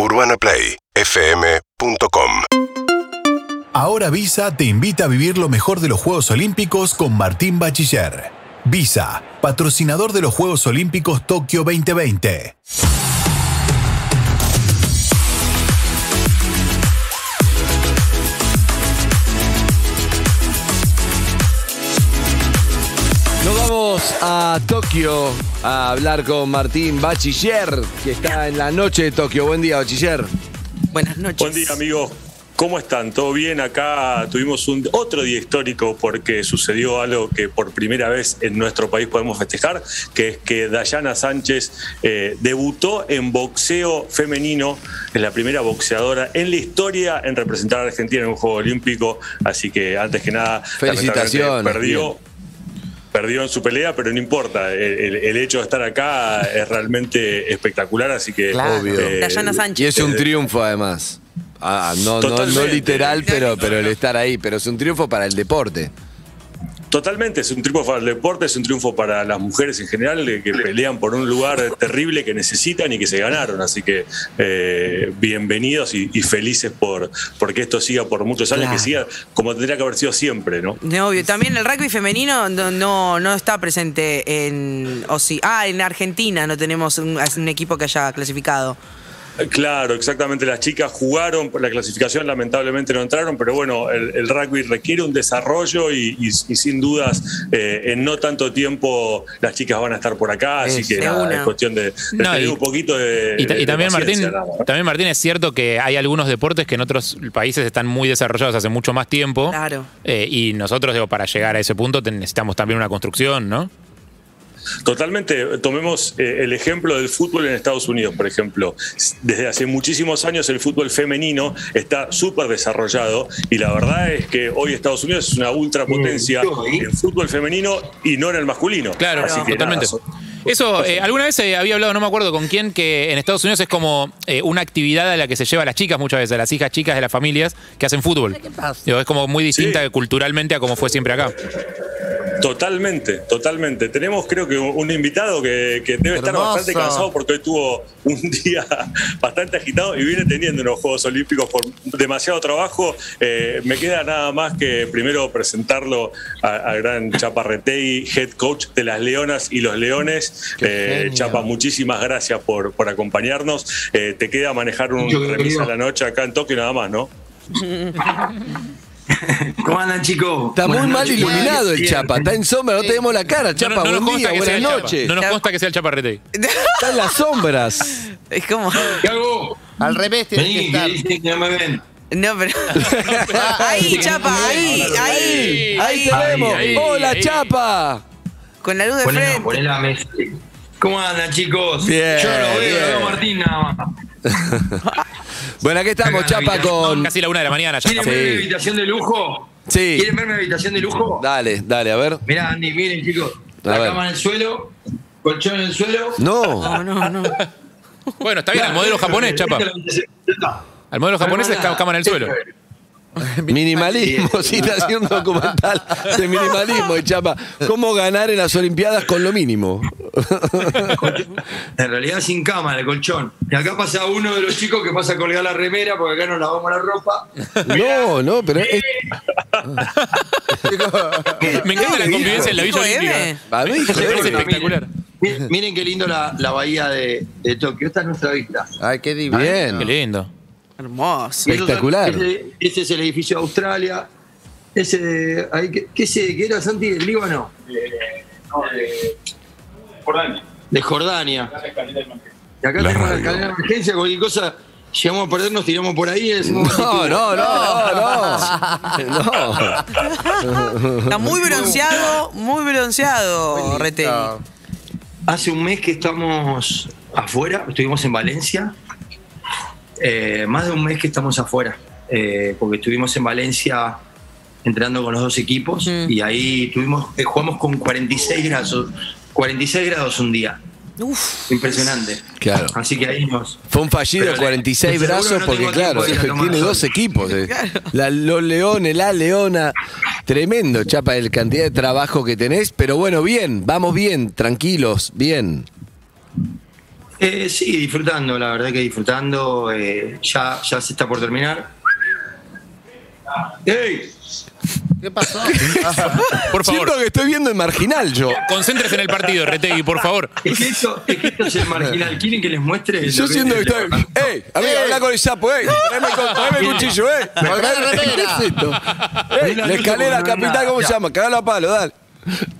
UrbanaPlayFM.com Ahora Visa te invita a vivir lo mejor de los Juegos Olímpicos con Martín Bachiller. Visa, patrocinador de los Juegos Olímpicos Tokio 2020. A Tokio a hablar con Martín Bachiller, que está en la noche de Tokio. Buen día, Bachiller. Buenas noches. Buen día, amigos. ¿Cómo están? ¿Todo bien? Acá tuvimos un, otro día histórico porque sucedió algo que por primera vez en nuestro país podemos festejar, que es que Dayana Sánchez eh, debutó en boxeo femenino, es la primera boxeadora en la historia en representar a Argentina en un Juego Olímpico, así que antes que nada, Felicitaciones. perdió. Bien. Perdió en su pelea, pero no importa. El, el- el hecho de estar acá es realmente espectacular, así que. Claro. Obvio. Dayana Y Sánchez. es un triunfo, además. Ah, no, no, no Totalmente. literal, pero, pero el estar ahí. Pero es un triunfo para el deporte. Totalmente, es un triunfo para el deporte, es un triunfo para las mujeres en general eh, que pelean por un lugar terrible que necesitan y que se ganaron. Así que eh, bienvenidos y, y felices por porque esto siga por muchos años, Claro. que siga como tendría que haber sido siempre, ¿no? De obvio. También el rugby femenino no, no, no está presente en. O sí. Ah, en Argentina no tenemos un, un equipo que haya clasificado. Claro, exactamente. Las chicas jugaron, la clasificación lamentablemente no entraron, pero bueno, el, el rugby requiere un desarrollo y, y- y sin dudas eh, en no tanto tiempo las chicas van a estar por acá, así Es, que nada, es cuestión de, de No, tener y- un poquito de... Y, de también, Martín, también, Martín, es cierto que hay algunos deportes que en otros países están muy desarrollados hace mucho más tiempo. Claro. Eh, y nosotros, digo, para llegar a ese punto necesitamos también una construcción, ¿no? Totalmente. Tomemos eh, el ejemplo del fútbol en Estados Unidos, por ejemplo. Desde hace muchísimos años el fútbol femenino está súper desarrollado y la verdad es que hoy Estados Unidos es una ultrapotencia en fútbol femenino y no en el masculino. Claro, Así que totalmente. nada, Eso, eh, alguna vez eh, había hablado, no me acuerdo con quién, que en Estados Unidos es como eh, una actividad a la que se lleva a las chicas muchas veces, a las hijas chicas de las familias que hacen fútbol. Digo, es como muy distinta Sí. culturalmente a como fue siempre acá. Totalmente, totalmente. Tenemos creo que un invitado que, que debe estar bastante cansado porque hoy tuvo un día bastante agitado y viene teniendo unos Juegos Olímpicos por demasiado trabajo. Eh, me queda nada más que primero presentarlo al gran Chapa Retei, head coach de las Leonas y los Leones. Eh, Chapa, muchísimas gracias por, por acompañarnos. Eh, te queda manejar un Mucho remis querido. a la noche acá en Tokio nada más, ¿no? ¿Cómo andan, chicos? Está muy mal noches. iluminado el. Chapa. Está en sombra, no tenemos la cara. Chapa, no, no buen día, buenas noches. No nos consta que sea el chaparrete. Está en las sombras. Es como. ¿Qué hago? Al revés tiene que Vení, estar. que dicen que no me ven. No, pero. ahí, chapa, ahí, ahí. Ahí te vemos. ahí, Hola, ahí. Chapa. Con la luz de Ponela, frente. ponela a mesa. ¿Cómo andan, chicos? Bien, Yo lo veo, bien. veo a Martín nada más. Bueno, aquí estamos, Chapa, con. Casi la una de la mañana ya. ¿Quieren ver mi habitación de lujo? Sí. ¿Quieren ver mi habitación de lujo? Dale, dale, a ver. Mirá, Andy, miren, chicos. A La ver. cama en el suelo, colchón en el suelo. No. No, no, no. Bueno, está bien, el modelo japonés, Chapa. Al modelo japonés es ca- cama en el suelo. Minimalismo, sí, está haciendo un documental de minimalismo, y Chapa. ¿Cómo ganar en las Olimpiadas con lo mínimo? En realidad sin cama, en el colchón. Y acá pasa uno de los chicos que pasa a colgar la remera porque acá nos lavamos la ropa. No, no, pero es, Me encanta la convivencia en la Villa Olímpica. Miren, espectacular. Miren, miren qué lindo la, la bahía de, de Tokio. Esta es nuestra vista. Ay, qué divino. Bien. Qué lindo. Hermoso. Espectacular. Ese, ese es el edificio de Australia. Ese, ahí, ¿qué, qué, sé, ¿qué era Santi? ¿El Líbano? De Jordania. Y acá tenemos la escalera de emergencia, cualquier cosa, llegamos a perder, nos tiramos por ahí. decimos, No, no, no, no. No. Está muy bronceado, muy bronceado, Rete. Hace un mes que estamos afuera, estuvimos en Valencia. Eh, más de un mes que estamos afuera, eh, porque estuvimos en Valencia entrenando con los dos equipos Mm. y ahí tuvimos, eh, jugamos con 46 grados, 46 grados un día. Uf. Impresionante. Claro. Así que ahí nos. Fue un fallido Pero le- 46 seguro brazos no porque, claro, tiene sol. dos equipos. eh. La- los leones, la leona. Tremendo, Chapa, el cantidad de trabajo que tenés. Pero bueno, bien, vamos bien, tranquilos, bien. Eh, sí, disfrutando, la verdad que disfrutando. eh, ya, ya se está por terminar. ¡Ey! ¿Qué pasó? Por favor, Siento que estoy viendo el marginal yo. concéntrese en el partido, Retegui, por favor. Es que esto es, que esto es el marginal. ¿Quieren que les muestre? Yo que- siento que estoy. ¡Ey! Amigo, habla con el sapo, ¡ey! Tráeme, el cuchillo, ¡eh! Colgá la remera. ¿Qué es esto? ¡Ey! La escalera capital, ¿cómo se llama? Cagalo a palo, dale.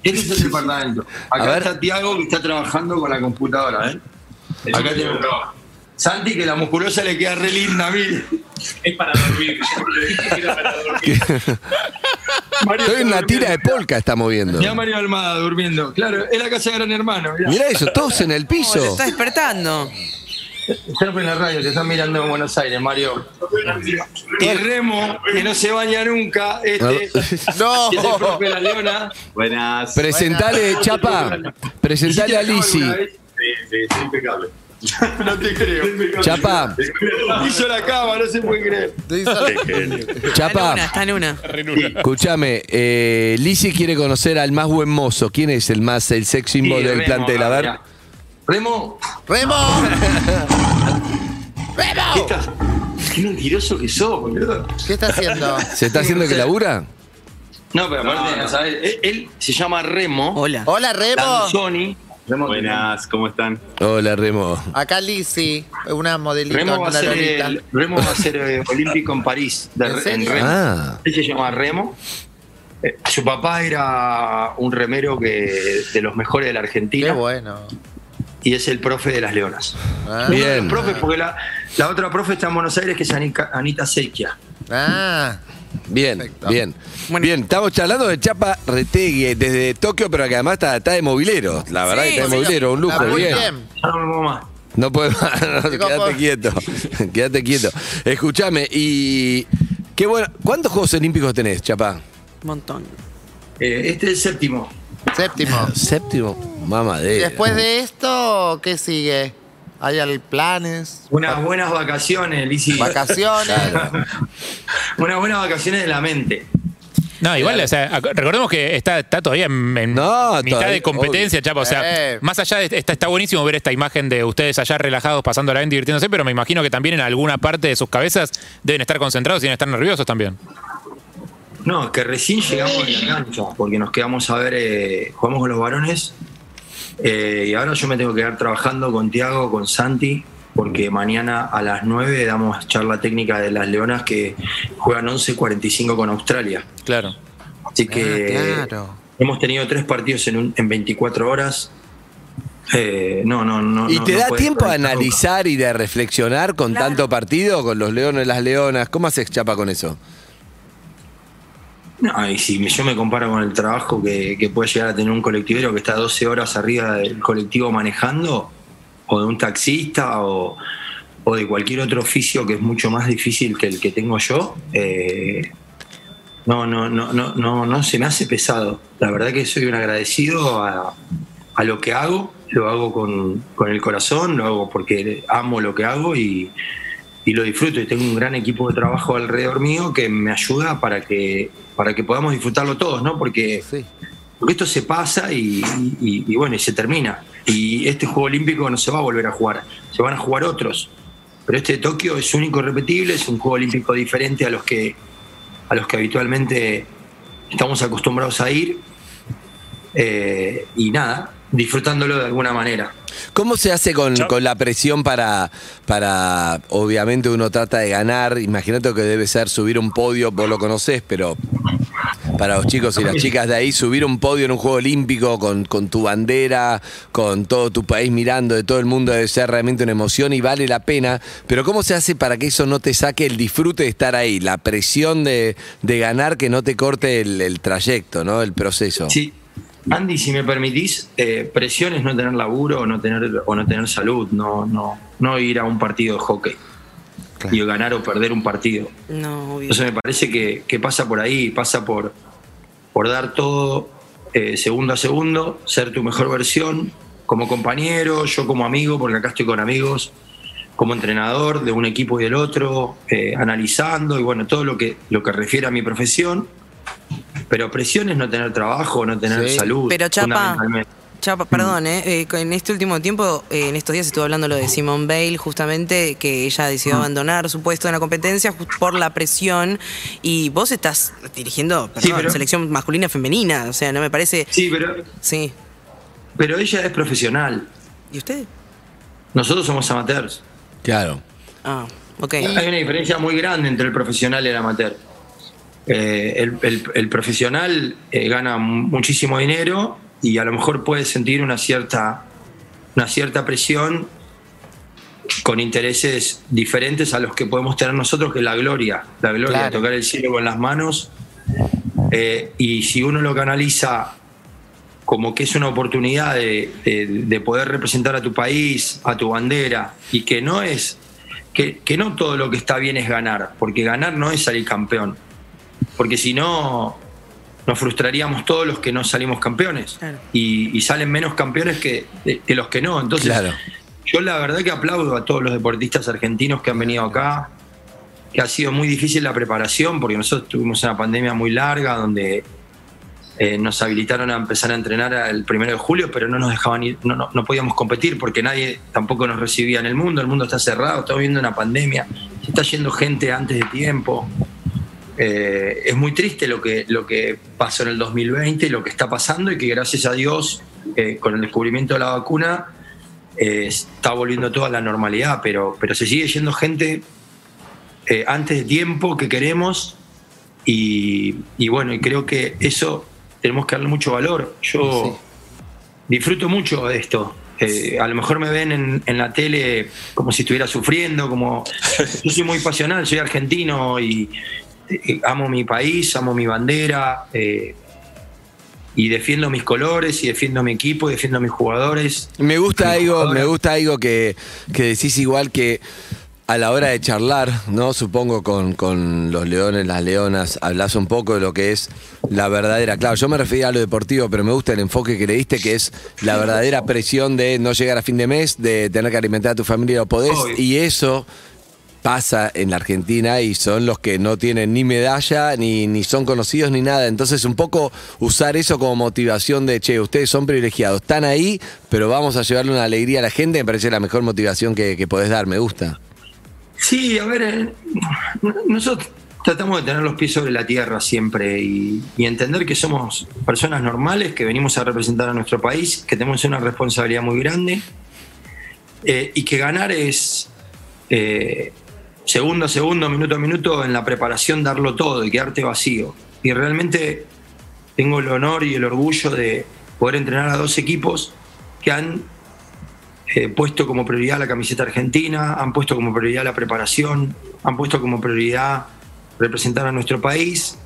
Este es el departamento. Acá A ver. está Tiago que está trabajando con la computadora, ¿eh? Acá tenemos. Santi, que la musculosa le queda re linda, mire. Es para dormir. Yo le dije que era para dormir. Mario Estoy en una tira de polka, está moviendo. Mirá a Mario Almada durmiendo. Claro, es la casa de Gran Hermano. Mirá. Mirá eso, todos en el Oh, se piso. está despertando. Están en la radio, te están mirando en Buenos Aires, Mario. Y Remo, que no se baña nunca, este, No. que es el profe de la Leona. Buenas. Presentale, Chapa. Presentale a Lisi. Sí, sí, sí, impecable. No te creo. Chapa, Hizo la cama, no se puede creer. Genio. Está en una, Chapa. está en una. Escúchame, eh, Lisi quiere conocer al más buen mozo. ¿Quién es el más, el sex symbol Sí, del plantel? A ver. Remo, ¡Remo! ¿qué ¡Remo! estás? Qué mentiroso que sos, boludo. ¿Qué está haciendo? ¿Se está haciendo que labura? No, pero aparte, ¿sabes? Él, él se llama Remo. Hola. Hola, Remo. Danzoni. Remo, Buenas, ¿cómo están? Hola, Remo. Acá Lizzy, una modelito, Remo va a ser, el- Remo va a ser eh, olímpico en París. de- ¿En en serio? remo. Ah, Él se llama Remo. Eh, su papá era un remero que de los mejores de la Qué Argentina bueno. y es el profe de las Leonas. Ah, Uno de Bien. los profes, porque la, la otra profe está en Buenos Aires, que es Anica- Anita Sequia. Ah, bien, Perfecto. bien. Bueno. Bien, estamos charlando de Chapa Retegui desde Tokio, pero que además está, está de movilero. La verdad Sí, que está de sí. movilero, un lujo, muy bien. bien. Ya no me muevo más. No puedo más, no, quédate quieto. quédate quieto. Escúchame, y. Qué bueno. ¿Cuántos Juegos Olímpicos tenés, Chapa? Montón. Eh, este es el séptimo. Séptimo. Séptimo. Mamadera. Después de esto, ¿qué sigue? ¿Hay al- planes? Unas buenas vacaciones, Lisi. ¿Vacaciones? Unas buenas vacaciones de la mente. No, igual, o sea, recordemos que está, está todavía en, en No, mitad todavía, de competencia, obvio. Chapa. O sea, Eh. más allá de. Está, está buenísimo ver esta imagen de ustedes allá relajados, pasando la bien, divirtiéndose, pero me imagino que también en alguna parte de sus cabezas deben estar concentrados y deben estar nerviosos también. No, es que recién llegamos en la cancha, porque nos quedamos a ver, eh, jugamos con los varones, eh, y ahora yo me tengo que quedar trabajando con Tiago, con Santi, porque mañana a las 9 damos charla técnica de las Leonas que juegan 11.45 con Australia. Claro. Así que Ah, claro. hemos tenido tres partidos en, un- en 24 horas. Eh, no, no, no. ¿Y no- te no da tiempo nunca. analizar y de reflexionar con tanto partido, con los leones, las leonas? ¿Cómo haces, Chapa, con eso? No, y si yo me comparo con el trabajo que, que puede llegar a tener un colectivero que está 12 horas arriba del colectivo manejando, o de un taxista, o, o de cualquier otro oficio que es mucho más difícil que el que tengo yo, eh, no, no, no, no, no, no se me hace pesado. La verdad que soy un agradecido a, a lo que hago, lo hago con, con el corazón, lo hago porque amo lo que hago y, y lo disfruto y tengo un gran equipo de trabajo alrededor mío que me ayuda para que para que podamos disfrutarlo todos, ¿no? Porque, Sí. porque esto se pasa y, y- y bueno, y se termina. Y este Juego Olímpico no se va a volver a jugar, se van a jugar otros. Pero este de Tokio es único y repetible, es un Juego Olímpico diferente a los que, a los que habitualmente estamos acostumbrados a ir. Eh, y nada, disfrutándolo de alguna manera. ¿Cómo se hace con, la presión para, para, obviamente uno trata de ganar, imagínate que debe ser subir un podio, vos lo conocés, pero para los chicos y las chicas de ahí, subir un podio en un juego olímpico con, con tu bandera, con todo tu país mirando, de todo el mundo, debe ser realmente una emoción y vale la pena, pero ¿cómo se hace para que eso no te saque el disfrute de estar ahí, la presión de, de ganar que no te corte el, el trayecto, ¿no? el proceso? Sí. Andy, si me permitís, eh, presión es no tener laburo o no tener, o no tener salud, no, no, no ir a un partido de hockey y ganar o perder un partido. No, obvio. Entonces me parece que, que pasa por ahí, pasa por, por dar todo eh, segundo a segundo, ser tu mejor versión como compañero, yo como amigo, porque acá estoy con amigos, como entrenador de un equipo y del otro, eh, analizando y bueno, todo lo que, lo que refiere a mi profesión. Pero presión es no tener trabajo, no tener Sí. salud. Pero, Chapa. Chapa, perdón, eh, eh, en este último tiempo, eh, en estos días estuve hablando lo de Simone Bale, justamente, que ella decidió abandonar su puesto en la competencia por la presión. Y vos estás dirigiendo perdón, Sí, pero- selección masculina femenina. O sea, no me parece. Sí, pero, Sí. pero ella es profesional. ¿Y usted? Nosotros somos amateurs. Claro. Ah, ok. Hay una diferencia muy grande entre el profesional y el amateur. Eh, el, el- el profesional eh, gana muchísimo dinero y a lo mejor puede sentir una cierta, una cierta presión con intereses diferentes a los que podemos tener nosotros, que es la gloria, la gloria de tocar el cielo con las manos. Eh, y si uno lo canaliza como que es una oportunidad de, de- de poder representar a tu país, a tu bandera, y que no es, que, que no todo lo que está bien es ganar, porque ganar no es salir campeón, porque si no nos frustraríamos todos los que no salimos campeones, Claro. y, y salen menos campeones que, que los que no, entonces Claro. yo la verdad que aplaudo a todos los deportistas argentinos que han venido acá, que ha sido muy difícil la preparación, porque nosotros tuvimos una pandemia muy larga donde eh, nos habilitaron a empezar a entrenar el primero de julio, pero no nos dejaban ir, no, no, no podíamos competir porque nadie tampoco nos recibía en el mundo, el mundo está cerrado, estamos viendo una pandemia, se está yendo gente antes de tiempo. Eh, es muy triste lo que, lo que pasó en el 2020 y lo que está pasando y que gracias a Dios, eh, con el descubrimiento de la vacuna, eh, está volviendo toda la normalidad, pero, pero se sigue yendo gente antes de tiempo que queremos y, y bueno, y creo que eso tenemos que darle mucho valor. Yo disfruto mucho de esto. Eh, a lo mejor me ven en, en la tele como si estuviera sufriendo, como yo soy muy pasional, soy argentino y amo mi país, amo mi bandera eh, y defiendo mis colores y defiendo mi equipo y defiendo mis jugadores. Me gusta algo, me gusta algo que, que decís igual que a la hora de charlar, ¿no? Supongo con, con los leones, las leonas, hablas un poco de lo que es la verdadera. Claro, yo me refería a lo deportivo, pero me gusta el enfoque que le diste, que es la verdadera presión de no llegar a fin de mes, de tener que alimentar a tu familia, lo podés, Obvio. y eso pasa en la Argentina y son los que no tienen ni medalla, ni, ni son conocidos, ni nada. Entonces, un poco usar eso como motivación de, che, ustedes son privilegiados, están ahí, pero vamos a llevarle una alegría a la gente, me parece la mejor motivación que, que podés dar, me gusta. Sí, a ver, eh, nosotros tratamos de tener los pies sobre la tierra siempre y, entender que somos personas normales, que venimos a representar a nuestro país, que tenemos una responsabilidad muy grande eh, y que ganar es eh, segundo a segundo, minuto a minuto en la preparación darlo todo y quedarte vacío. Y realmente tengo el honor y el orgullo de poder entrenar a dos equipos que han eh, puesto como prioridad la camiseta argentina, han puesto como prioridad la preparación, han puesto como prioridad representar a nuestro país,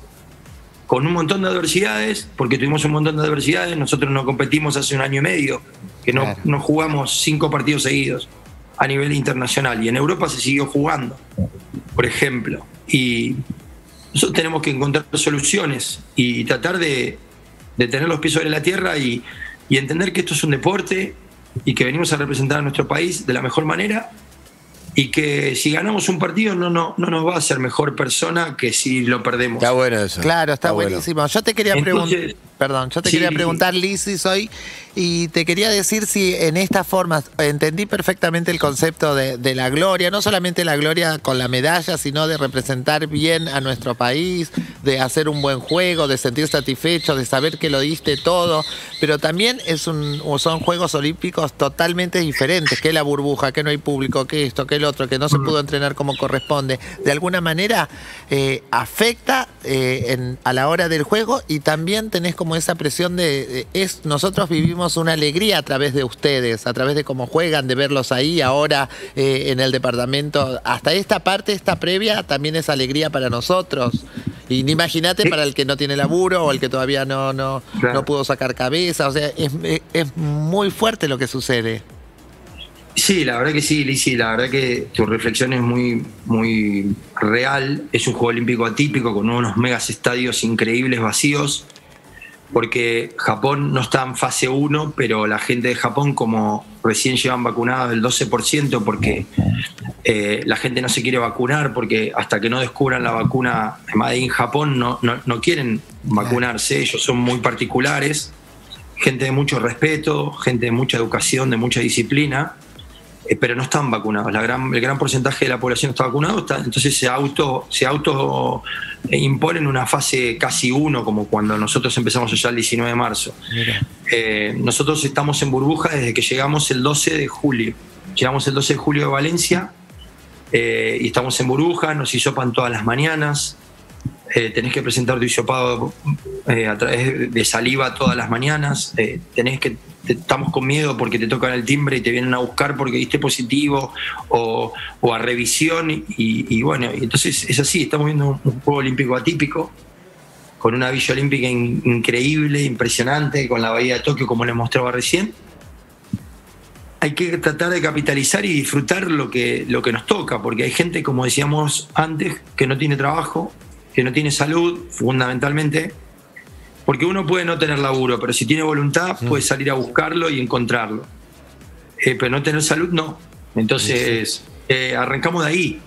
con un montón de adversidades, porque tuvimos un montón de adversidades, nosotros no competimos hace un año y medio, que no, Claro. no jugamos cinco partidos seguidos a nivel internacional, y en Europa se siguió jugando, por ejemplo, y nosotros tenemos que encontrar soluciones y tratar de, de tener los pies sobre la tierra y, y entender que esto es un deporte y que venimos a representar a nuestro país de la mejor manera y que si ganamos un partido no, no, no nos va a hacer mejor persona que si lo perdemos. Está bueno eso. Claro, está, bueno. buenísimo. Yo te quería preguntar, perdón, yo te Sí. quería preguntar, Lisis, hoy, y te quería decir si en esta forma entendí perfectamente el concepto de, de la gloria, no solamente la gloria con la medalla, sino de representar bien a nuestro país, de hacer un buen juego, de sentir satisfecho, de saber que lo diste todo, pero también es un, son Juegos Olímpicos totalmente diferentes, que la burbuja, que no hay público, que esto, que el otro, que no se pudo entrenar como corresponde. De alguna manera eh, afecta eh, en- a la hora del juego y también tenés como esa presión de, de- es nosotros vivimos una alegría a través de ustedes, a través de cómo juegan, de verlos ahí ahora eh, en el departamento. Hasta esta parte, esta previa, también es alegría para nosotros. Y ni imagínate para el que no tiene laburo o el que todavía no, no, Claro. no pudo sacar cabeza. O sea, es, es muy fuerte lo que sucede. Sí, la verdad que sí, Lizzy, la verdad que tu reflexión es muy, muy real. Es un juego olímpico atípico con unos megas estadios increíbles vacíos, porque Japón no está en fase 1, pero la gente de Japón, como recién llevan vacunados el 12%, porque eh, la gente no se quiere vacunar, porque hasta que no descubran la vacuna Made in Japón no, no, no quieren vacunarse, ellos son muy particulares. gente de mucho respeto, gente de mucha educación, de mucha disciplina, eh, pero no están vacunados. La gran, el gran porcentaje de la población está vacunado, está- entonces se auto, se auto eh, imponen una fase casi uno, como cuando nosotros empezamos allá el 19 de marzo. Eh, nosotros estamos en burbuja desde que llegamos el 12 de julio. Llegamos el 12 de julio de Valencia eh, y estamos en burbuja, nos hisopan todas las mañanas. Eh, tenés que presentar tu hisopado eh, a través de saliva todas las mañanas. eh, tenés que estamos con miedo porque te tocan el timbre y te vienen a buscar porque diste positivo o, a revisión y, bueno, entonces es así, estamos viendo un, juego olímpico atípico con una villa olímpica in- increíble, impresionante, con la bahía de Tokio como les mostraba recién. Hay que tratar de capitalizar y disfrutar lo que, lo que nos toca, porque hay gente, como decíamos antes, que no tiene trabajo, que no tiene salud, fundamentalmente, porque uno puede no tener laburo, pero si tiene voluntad puede salir a buscarlo y encontrarlo. Eh, pero no tener salud, no. Entonces, eh, arrancamos de ahí.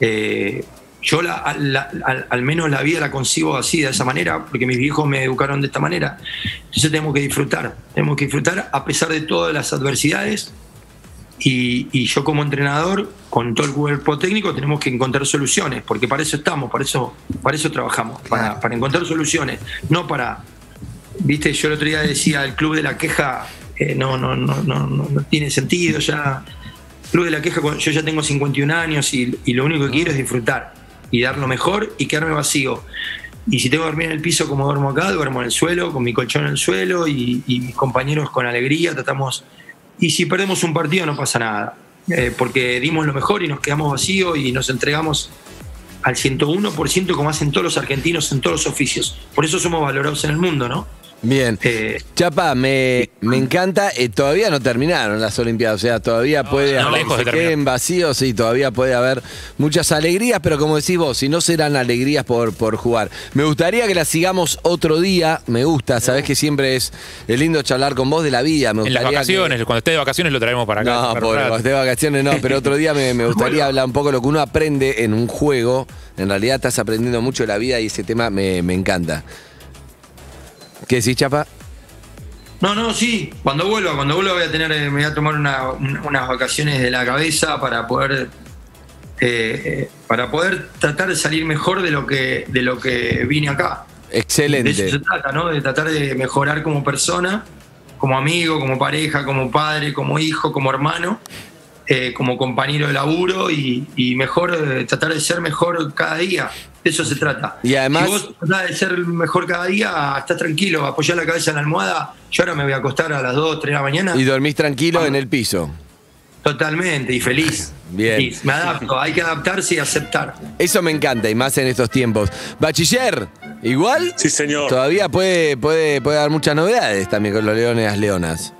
Eh, yo la- la- al, al menos la vida la concibo así, de esa manera, porque mis viejos me educaron de esta manera. Entonces tenemos que disfrutar, tenemos que disfrutar a pesar de todas las adversidades. Y, y yo como entrenador, con todo el cuerpo técnico, tenemos que encontrar soluciones, porque para eso estamos, para eso, para eso trabajamos, para, para encontrar soluciones, no para... Viste, yo el otro día decía, el club de la queja eh, no, no, no, no, no, no tiene sentido ya. Club de la queja, yo ya tengo 51 años y, y lo único que quiero es disfrutar y dar lo mejor y quedarme vacío. Y si tengo que dormir en el piso como duermo acá, duermo en el suelo, con mi colchón en el suelo y, y mis compañeros con alegría tratamos. Y si perdemos un partido no pasa nada, eh, porque dimos lo mejor y nos quedamos vacíos y nos entregamos al 101% como hacen todos los argentinos en todos los oficios. Por eso somos valorados en el mundo, ¿no? Bien. Eh, Chapa, me, me encanta. eh, todavía no terminaron las Olimpiadas, o sea, todavía puede no, haber, de se queden vacíos y todavía puede haber muchas alegrías, pero como decís vos, si no serán alegrías por, por jugar. Me gustaría que las sigamos otro día, me gusta, sabés que siempre es, es lindo charlar con vos de la vida. Me En las que- vacaciones, cuando esté de vacaciones lo traemos para acá. no, para pobre, cuando esté de vacaciones no, pero otro día me, me gustaría hablar un poco de lo que uno aprende en un juego. En realidad estás aprendiendo mucho de la vida y ese tema me, me encanta. ¿Qué decís, Chapa? No, no, sí. Cuando vuelva, cuando vuelva voy a tener, eh, me voy a tomar una- un- unas vacaciones de la cabeza para poder, eh, para poder tratar de salir mejor de lo que, de lo que vine acá. De eso Excelente. se trata, ¿no? De tratar de mejorar como persona, como amigo, como pareja, como padre, como hijo, como hermano, eh, como compañero de laburo y, y mejor, eh, tratar de ser mejor cada día. De eso se trata. Y además- Si vos tratás de ser mejor cada día, estás tranquilo, apoyar la cabeza en la almohada. Yo ahora me voy a acostar a las 2, 3 de la mañana. Y dormís tranquilo en el piso. Totalmente, y feliz. Bien. Feliz. Me adapto, hay que adaptarse y aceptar. Eso me encanta, y más en estos tiempos. Bachiller, igual. Sí, señor. Todavía puede, puede, puede dar muchas novedades también con los Leones y las Leonas.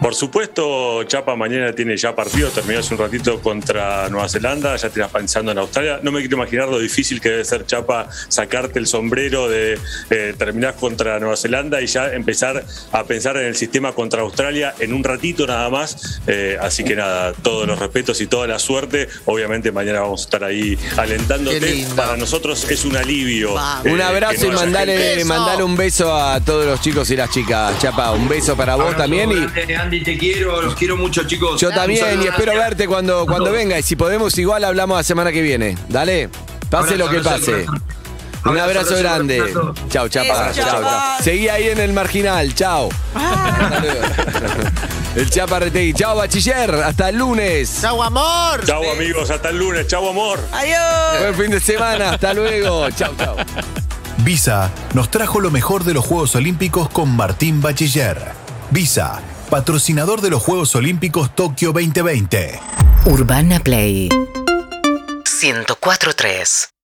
Por supuesto, Chapa mañana tiene ya partido, terminó hace un ratito contra Nueva Zelanda, ya te estás pensando en Australia. No me quiero imaginar lo difícil que debe ser, Chapa, sacarte el sombrero de eh, terminar contra Nueva Zelanda y ya empezar a pensar en el sistema contra Australia en un ratito nada más. Eh, así que nada, todos los respetos y toda la suerte. Obviamente mañana vamos a estar ahí alentándote. Para nosotros es un alivio. Eh, un abrazo no y mandale, mandale un beso a todos los chicos y las chicas. Chapa, un beso para vos Abrazo también. Y Andy, te quiero, los quiero mucho, chicos. yo también, y espero gracias. verte cuando, cuando venga. Y si podemos, igual hablamos la semana que viene. Dale, pase Abrazo, lo que pase. abrazo. Un Abrazo, grande. abrazo. Chao, Chapa. Chao, chao. Seguí ahí en el marginal. Chao. Luego. el Chapa Retegui. Chao, bachiller. Hasta el lunes. ¡Chau, amor! Chau amigos, hasta el lunes. Chau amor. Adiós. Buen fin de semana. Hasta luego. Chao, chao. Visa nos trajo lo mejor de los Juegos Olímpicos con Martín Bachiller. Visa, patrocinador de los Juegos Olímpicos Tokio 2020. Urbana Play 104.3